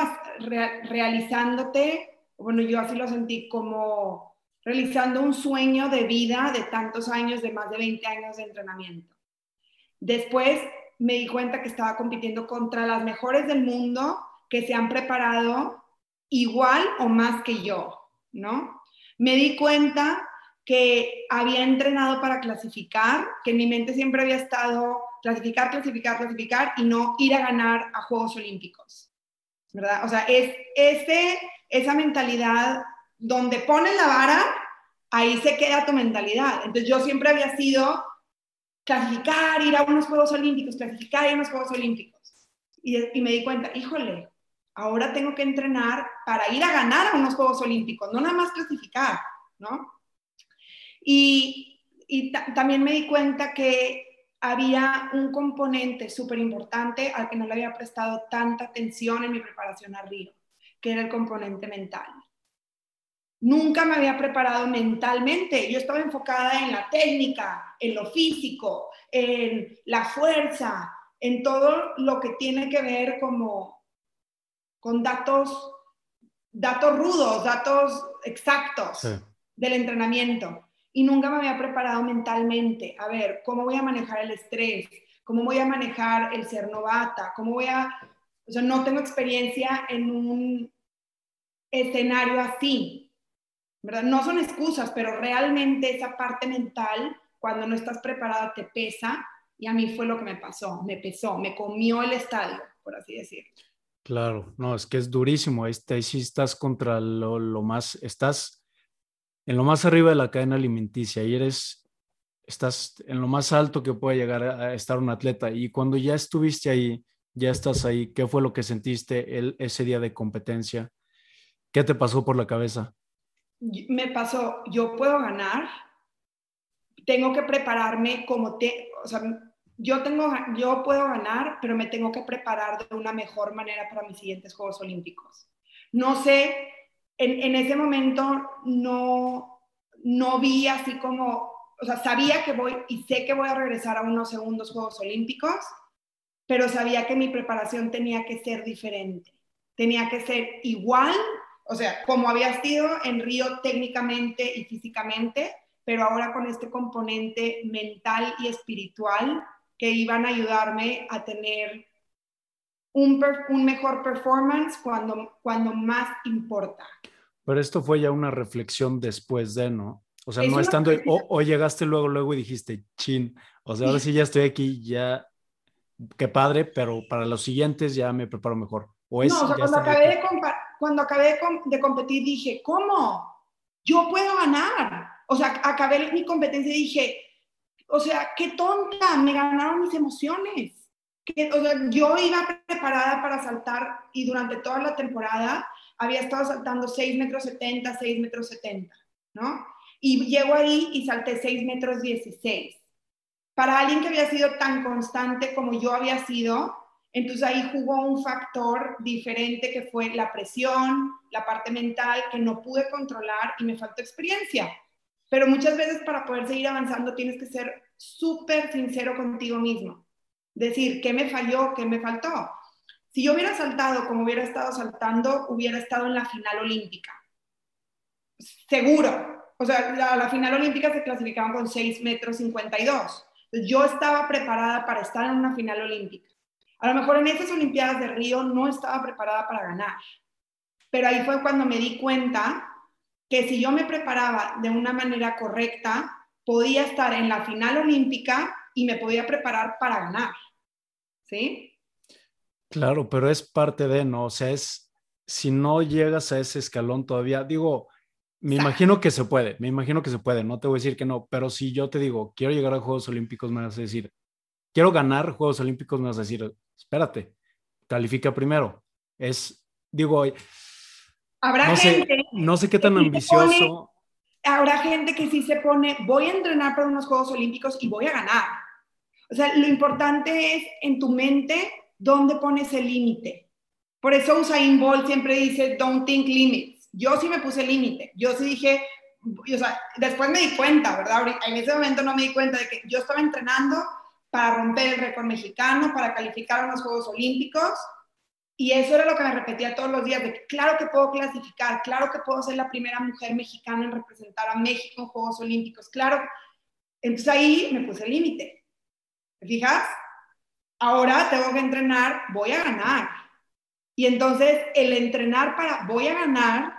realizándote, bueno, yo así lo sentí como realizando un sueño de vida de tantos años, de más de 20 años de entrenamiento. Después me di cuenta que estaba compitiendo contra las mejores del mundo que se han preparado igual o más que yo, ¿no? Me di cuenta que había entrenado para clasificar, que en mi mente siempre había estado clasificar, clasificar, clasificar y no ir a ganar a Juegos Olímpicos, ¿verdad? O sea, es ese, esa mentalidad donde pones la vara, ahí se queda tu mentalidad. Entonces yo siempre había sido clasificar, ir a unos Juegos Olímpicos, clasificar, ir a unos Juegos Olímpicos. Y, me di cuenta, híjole, ahora tengo que entrenar para ir a ganar a unos Juegos Olímpicos, no nada más clasificar, ¿no? Y, también me di cuenta que había un componente súper importante al que no le había prestado tanta atención en mi preparación a Río, que era el componente mental. Nunca me había preparado mentalmente. Yo estaba enfocada en la técnica, en lo físico, en la fuerza, en todo lo que tiene que ver como con datos, datos rudos, datos exactos del entrenamiento. Y nunca me había preparado mentalmente. A ver, ¿cómo voy a manejar el estrés? ¿Cómo voy a manejar el ser novata? ¿Cómo voy a... O sea, no tengo experiencia en un escenario así. No son excusas, pero realmente esa parte mental, cuando no estás preparada, te pesa y a mí fue lo que me pasó, me pesó, me comió el estadio, por así decirlo. Claro, no, es que es durísimo, ahí, sí estás contra lo, más, estás en lo más arriba de la cadena alimenticia y eres, estás en lo más alto que puede llegar a estar un atleta y cuando ya estuviste ahí, ya estás ahí, ¿qué fue lo que sentiste el, ese día de competencia? ¿Qué te pasó por la cabeza? Me pasó, yo puedo ganar, tengo que prepararme como te, o sea, yo tengo, yo puedo ganar, pero me tengo que preparar de una mejor manera para mis siguientes Juegos Olímpicos. No sé, en, en ese momento no, no vi así como, o sea, sabía que voy y sé que voy a regresar a unos segundos Juegos Olímpicos, pero sabía que mi preparación tenía que ser diferente, tenía que ser igual o sea, como había sido en Río técnicamente y físicamente, pero ahora con este componente mental y espiritual que iban a ayudarme a tener un, un mejor performance cuando, cuando más importa. Pero esto fue ya una reflexión después de, ¿no? O sea, no estando, o, llegaste luego, luego y dijiste, chin, o sea, ahora sí ya estoy aquí, ya, qué padre, pero para los siguientes ya me preparo mejor. O es, no, o sea, cuando acabé, de cuando acabé de competir dije, ¿cómo? Yo puedo ganar. O sea, acabé mi competencia y dije, o sea, qué tonta, me ganaron mis emociones. Que, o sea, yo iba preparada para saltar y durante toda la temporada había estado saltando 6 metros 70, 6 metros 70, ¿no? Y llego ahí y salté 6 metros 16. Para alguien que había sido tan constante como yo había sido, entonces ahí jugó un factor diferente que fue la presión, la parte mental que no pude controlar y me faltó experiencia. Pero muchas veces para poder seguir avanzando tienes que ser súper sincero contigo mismo. Decir, ¿qué me falló? ¿Qué me faltó? Si yo hubiera saltado como hubiera estado saltando, hubiera estado en la final olímpica. Seguro. O sea, la, final olímpica se clasificaban con 6 metros 52. yo estaba preparada para estar en una final olímpica. A lo mejor en esas Olimpiadas de Río no estaba preparada para ganar. Pero ahí fue cuando me di cuenta que si yo me preparaba de una manera correcta, podía estar en la final olímpica y me podía preparar para ganar. ¿Sí? Claro, pero es parte de, ¿no? O sea, es, si no llegas a ese escalón todavía, digo, me imagino que se puede, me imagino que se puede, no te voy a decir que no, pero si yo te digo, quiero llegar a Juegos Olímpicos, me vas a decir, quiero ganar Juegos Olímpicos, me vas a decir, espérate, califica primero. Es, digo, habrá no gente. Sé, no sé qué tan ambicioso. habrá gente que sí se pone, voy a entrenar para unos Juegos Olímpicos y voy a ganar. O sea, lo importante es en tu mente ¿dónde pones el límite? Por eso Usain Bolt siempre dice, don't think limits. Yo sí me puse límite. Yo sí dije, o sea, después me di cuenta, ¿verdad? En ese momento no me di cuenta de que yo estaba entrenando para romper el récord mexicano, para calificar a los Juegos Olímpicos. Y eso era lo que me repetía todos los días, de claro que puedo clasificar, claro que puedo ser la primera mujer mexicana en representar a México en Juegos Olímpicos, claro. Entonces ahí me puse límite. ¿Te fijas? ahora tengo que entrenar, voy a ganar. Y entonces el entrenar para voy a ganar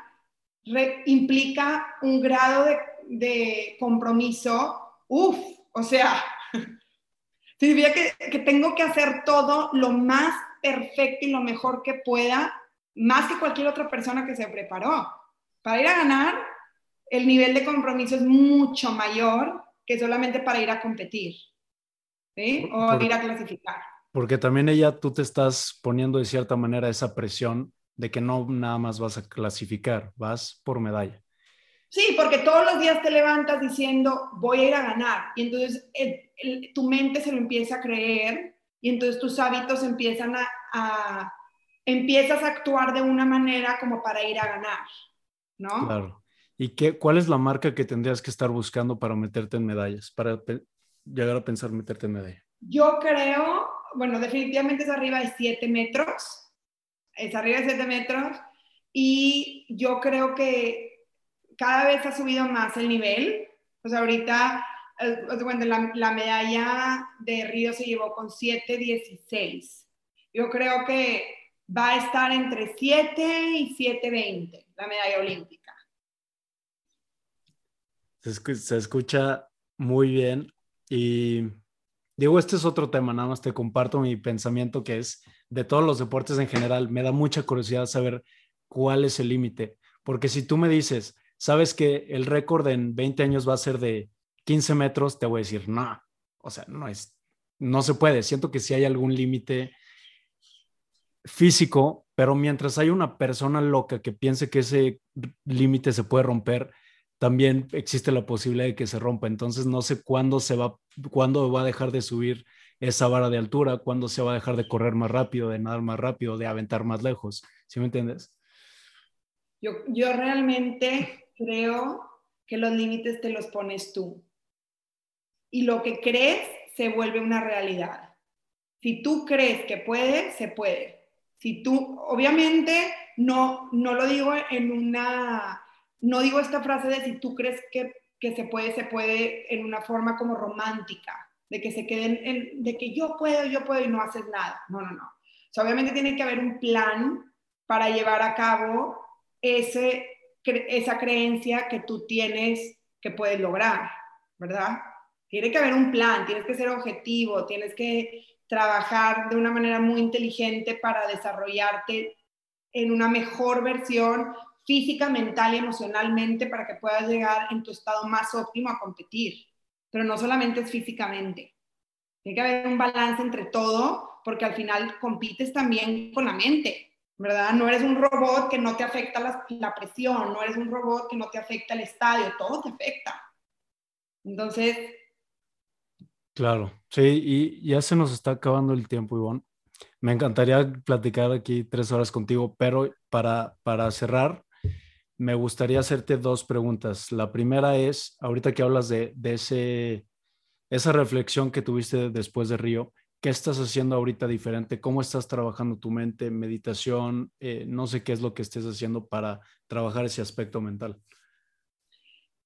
implica un grado de, compromiso, uff, o sea, significa que, que tengo que hacer todo lo más perfecto y lo mejor que pueda, más que cualquier otra persona que se preparó. Para ir a ganar, el nivel de compromiso es mucho mayor que solamente para ir a competir, ¿sí? O ir a clasificar. Porque también ella, tú te estás poniendo de cierta manera esa presión de que no nada más vas a clasificar, vas por medalla. Sí, porque todos los días te levantas diciendo, voy a ir a ganar. Y entonces tu mente se lo empieza a creer y entonces tus hábitos empiezan a, empiezas a actuar de una manera como para ir a ganar, ¿no? Claro. ¿Y qué, cuál es la marca que tendrías que estar buscando para meterte en medallas, para llegar a pensar meterte en medalla? Yo creo bueno, definitivamente es arriba de 7 metros, es arriba de 7 metros, y yo creo que cada vez ha subido más el nivel, o sea, ahorita, bueno, la, la medalla de Río se llevó con 7.16. Yo creo que va a estar entre 7 y 7.20, la medalla olímpica. Se escucha muy bien y Digo, este es otro tema, nada más te comparto mi pensamiento que es de todos los deportes en general. Me da mucha curiosidad saber cuál es el límite, porque si tú me dices, sabes que el récord en 20 años va a ser de 15 metros, te voy a decir, no, o sea, no es, no se puede. Siento que si hay algún límite físico, pero mientras hay una persona loca que piense que ese límite se puede romper, también existe la posibilidad de que se rompa. Entonces no sé cuándo se va, cuándo va a dejar de subir esa vara de altura, cuándo se va a dejar de correr más rápido, de nadar más rápido, de aventar más lejos. ¿Sí me entiendes? Yo, yo realmente creo que los límites te los pones tú. Y lo que crees se vuelve una realidad. Si tú crees que puede, se puede. Si tú, obviamente, no, no lo digo en una no digo esta frase de si tú crees que, se puede, se puede en una forma como romántica, de que se queden, en, de que yo puedo, yo puedo y no haces nada. No, no, no. O sea, obviamente tiene que haber un plan para llevar a cabo ese, esa creencia que tú tienes que puedes lograr, ¿verdad? Tiene que haber un plan, tienes que ser objetivo, tienes que trabajar de una manera muy inteligente para desarrollarte en una mejor versión física, mental y emocionalmente para que puedas llegar en tu estado más óptimo a competir. Pero no solamente es físicamente. Tiene que haber un balance entre todo porque al final compites también con la mente, ¿verdad? No eres un robot que no te afecta la, presión, no eres un robot que no te afecta el estadio, todo te afecta. Entonces, Claro, sí, y ya se nos está acabando el tiempo, Ivonne. Me encantaría platicar aquí tres horas contigo, pero para, para cerrar, me gustaría hacerte dos preguntas. La primera es, ahorita que hablas de, de ese, esa reflexión que tuviste después de Río, ¿qué estás haciendo ahorita diferente? ¿Cómo estás trabajando tu mente, meditación? Eh, no sé qué es lo que estés haciendo para trabajar ese aspecto mental.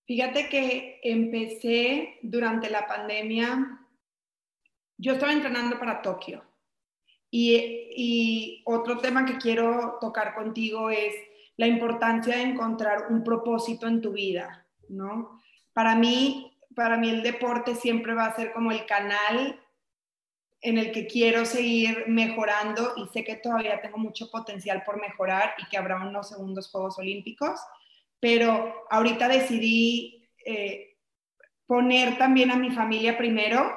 Fíjate que empecé durante la pandemia, yo estaba entrenando para Tokio y, y, otro tema que quiero tocar contigo es la importancia de encontrar un propósito en tu vida, ¿no? Para mí, para mí el deporte siempre va a ser como el canal en el que quiero seguir mejorando y sé que todavía tengo mucho potencial por mejorar y que habrá unos segundos Juegos Olímpicos pero ahorita decidí eh, poner también a mi familia primero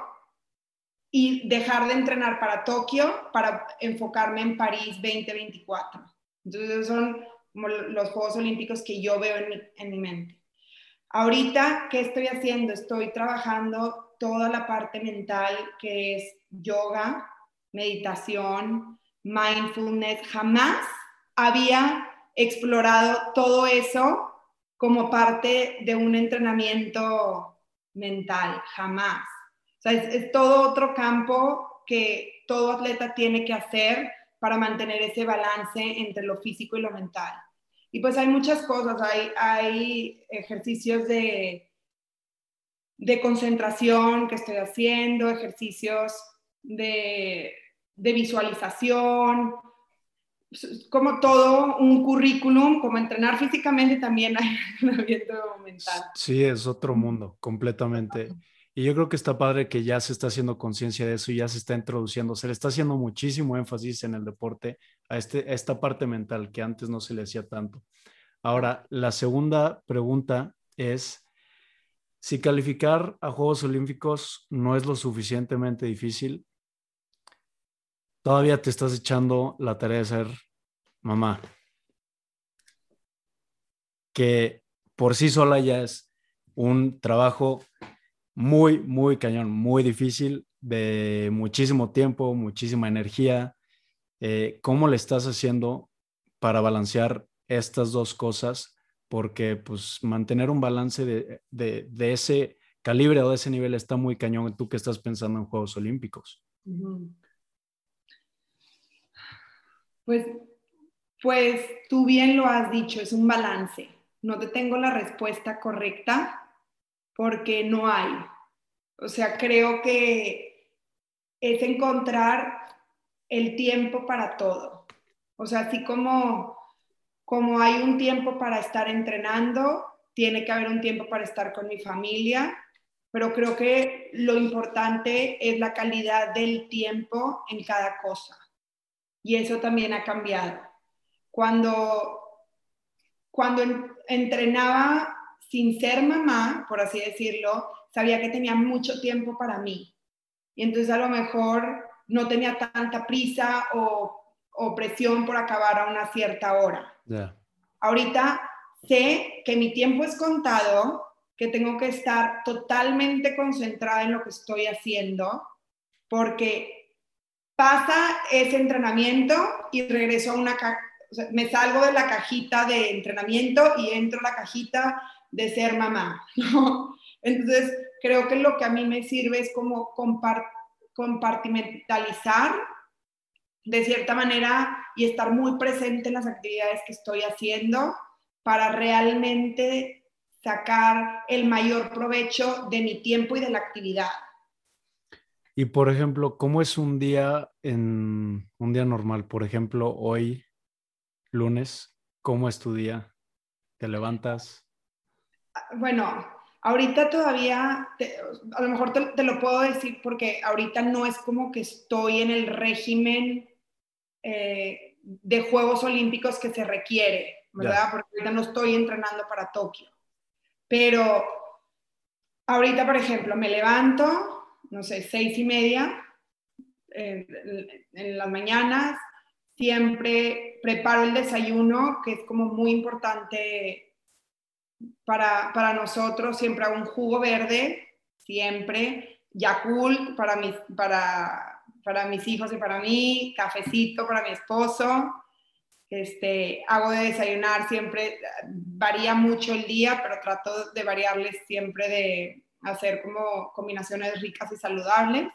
y dejar de entrenar para Tokio para enfocarme en París 2024. Entonces, son como los Juegos Olímpicos que yo veo en mi, en mi mente. Ahorita, ¿qué estoy haciendo? Estoy trabajando toda la parte mental que es yoga, meditación, mindfulness. Jamás había explorado todo eso como parte de un entrenamiento mental, jamás. O sea, es, todo otro campo que todo atleta tiene que hacer para mantener ese balance entre lo físico y lo mental. Y pues hay muchas cosas, hay, hay ejercicios de, de concentración que estoy haciendo, ejercicios de, de visualización, como todo un currículum, como entrenar físicamente también hay [laughs] entrenamiento mental. Sí, es otro mundo, completamente. Y yo creo que está padre que ya se está haciendo conciencia de eso y ya se está introduciendo, se le está haciendo muchísimo énfasis en el deporte a, este, a esta parte mental que antes no se le hacía tanto. Ahora, la segunda pregunta es, si calificar a Juegos Olímpicos no es lo suficientemente difícil, todavía te estás echando la tarea de ser mamá, que por sí sola ya es un trabajo muy, muy cañón, muy difícil, de muchísimo tiempo, muchísima energía. Eh, ¿Cómo le estás haciendo para balancear estas dos cosas? Porque pues mantener un balance de, de, ese calibre o de ese nivel está muy cañón tú que estás pensando en Juegos Olímpicos. Pues, pues tú bien lo has dicho, es un balance. No te tengo la respuesta correcta porque no hay. O sea, creo que es encontrar el tiempo para todo. O sea, así como, como hay un tiempo para estar entrenando, tiene que haber un tiempo para estar con mi familia, pero creo que lo importante es la calidad del tiempo en cada cosa y eso también ha cambiado. Cuando, cuando entrenaba sin ser mamá, por así decirlo, sabía que tenía mucho tiempo para mí. Y entonces a lo mejor no tenía tanta prisa o, presión por acabar a una cierta hora. Ahorita sé que mi tiempo es contado, que tengo que estar totalmente concentrada en lo que estoy haciendo, porque pasa ese entrenamiento y regreso a una, sea, me salgo de la cajita de entrenamiento y entro a la cajita de ser mamá. [laughs] Entonces, creo que lo que a mí me sirve es como compartimentalizar de cierta manera y estar muy presente en las actividades que estoy haciendo para realmente sacar el mayor provecho de mi tiempo y de la actividad. Y por ejemplo, ¿cómo es un día en un día normal? Por ejemplo, hoy, lunes, ¿cómo es tu día? ¿Te levantas? Bueno, ahorita todavía, a lo mejor te, lo puedo decir porque ahorita no es como que estoy en el régimen eh, de Juegos Olímpicos que se requiere, ¿verdad? Porque ahorita no estoy entrenando para Tokio. Pero ahorita, por ejemplo, me levanto, no sé, seis y media en, en las mañanas, siempre preparo el desayuno, que es como muy importante para, para nosotros, siempre hago un jugo verde, siempre, Yakult para mis, para, para mis hijos y para mí, cafecito para mi esposo, este, hago de desayunar siempre, varía mucho el día, pero trato de variarles siempre de hacer como combinaciones ricas y saludables.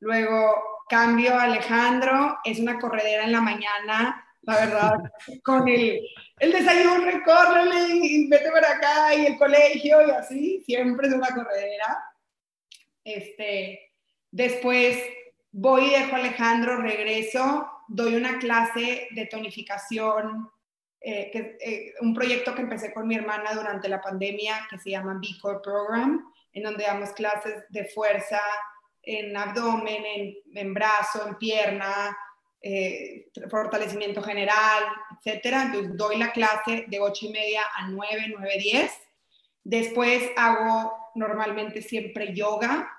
Luego cambio a Alejandro, es una corredera en la mañana, la verdad, [laughs] con el, el desayuno, córrele y vete para acá y el colegio y así, siempre es una corredera. Este, después voy y dejo a Alejandro, regreso, doy una clase de tonificación, eh, que, eh, un proyecto que empecé con mi hermana durante la pandemia que se llama B Core Program, en donde damos clases de fuerza en abdomen, en, brazo, en pierna, eh, fortalecimiento general, etcétera. Entonces doy la clase de 8 y media a 9, 9, 10. Después hago normalmente siempre yoga,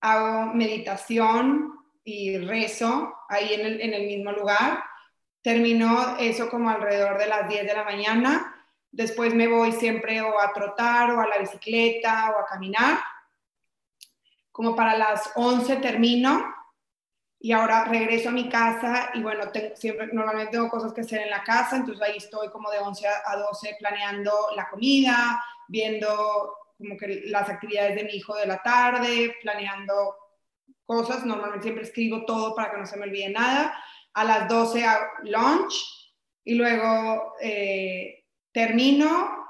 hago meditación y rezo ahí en el, en el mismo lugar. Termino eso como alrededor de las 10 de la mañana. Después me voy siempre o a trotar o a la bicicleta o a caminar. Como para las 11 termino y ahora regreso a mi casa y bueno, siempre normalmente tengo cosas que hacer en la casa, entonces ahí estoy como de 11 a 12 planeando la comida, viendo como que las actividades de mi hijo de la tarde, planeando cosas, normalmente siempre escribo todo para que no se me olvide nada, a las 12 a lunch y luego eh, termino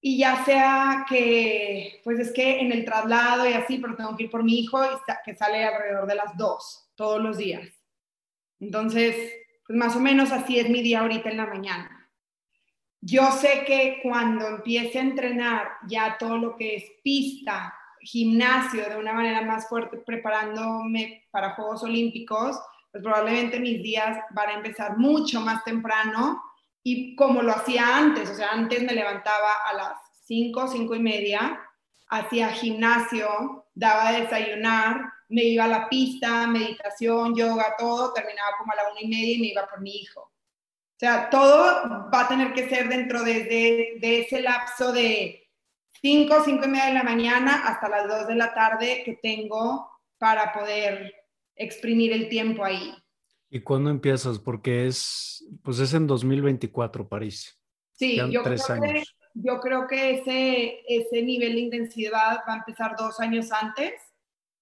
y ya sea que, pues es que en el traslado y así, pero tengo que ir por mi hijo, que sale alrededor de las 2 todos los días. Entonces, pues más o menos así es mi día ahorita en la mañana. Yo sé que cuando empiece a entrenar ya todo lo que es pista, gimnasio de una manera más fuerte, preparándome para Juegos Olímpicos, pues probablemente mis días van a empezar mucho más temprano y como lo hacía antes, o sea, antes me levantaba a las 5, 5 y media, hacía gimnasio, daba desayunar, me iba a la pista, meditación, yoga, todo, terminaba como a la una y media y me iba por mi hijo. O sea, todo va a tener que ser dentro de, de, ese lapso de 5, 5 y media de la mañana hasta las 2 de la tarde que tengo para poder exprimir el tiempo ahí. ¿Y cuándo empiezas? Porque es, pues es en 2024 París. Sí, yo creo, que, yo creo que ese, ese nivel de intensidad va a empezar dos años antes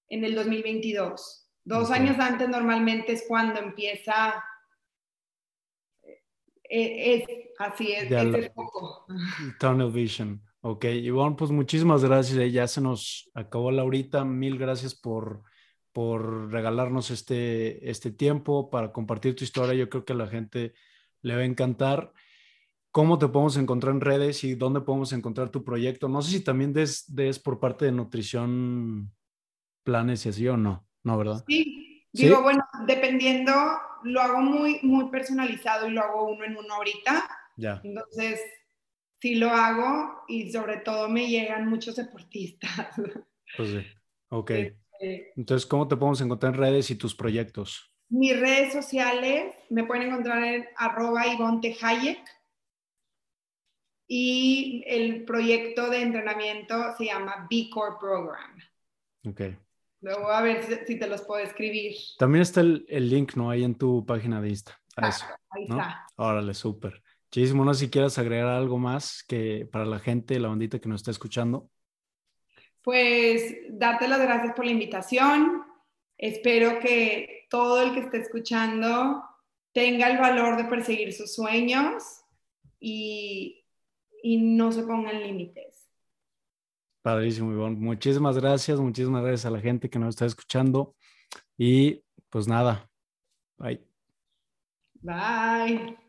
en el 2022. Dos años antes normalmente es cuando empieza, eh, es, así es, es el poco. Tunnel Vision. Ok, Ivonne, pues muchísimas gracias. Eh, ya se nos acabó la horita. Mil gracias por, por regalarnos este, este tiempo para compartir tu historia. Yo creo que a la gente le va a encantar. ¿Cómo te podemos encontrar en redes y dónde podemos encontrar tu proyecto? No sé si también des, des por parte de nutrición planes y así o no, ¿no, verdad? Sí, digo, bueno, dependiendo, lo hago muy, muy personalizado y lo hago uno en uno ahorita. Ya. Entonces, sí lo hago y sobre todo me llegan muchos deportistas. Pues sí, ok. Este, Entonces, ¿cómo te podemos encontrar en redes y tus proyectos? Mis redes sociales me pueden encontrar en arroba Hayek y el proyecto de entrenamiento se llama B Core Program. Ok. Luego a ver si, te los puedo escribir. También está el, link, ¿no? Ahí en tu página de Insta. ahí está. Órale, súper. Muchísimo, no si quieras agregar algo más que para la gente, la bandita que nos está escuchando. Pues darte las gracias por la invitación. Espero que todo el que esté escuchando tenga el valor de perseguir sus sueños y, y no se pongan límites. Padrísimo, Ivonne. Muchísimas gracias, muchísimas gracias a la gente que nos está escuchando. Y pues nada, bye. Bye.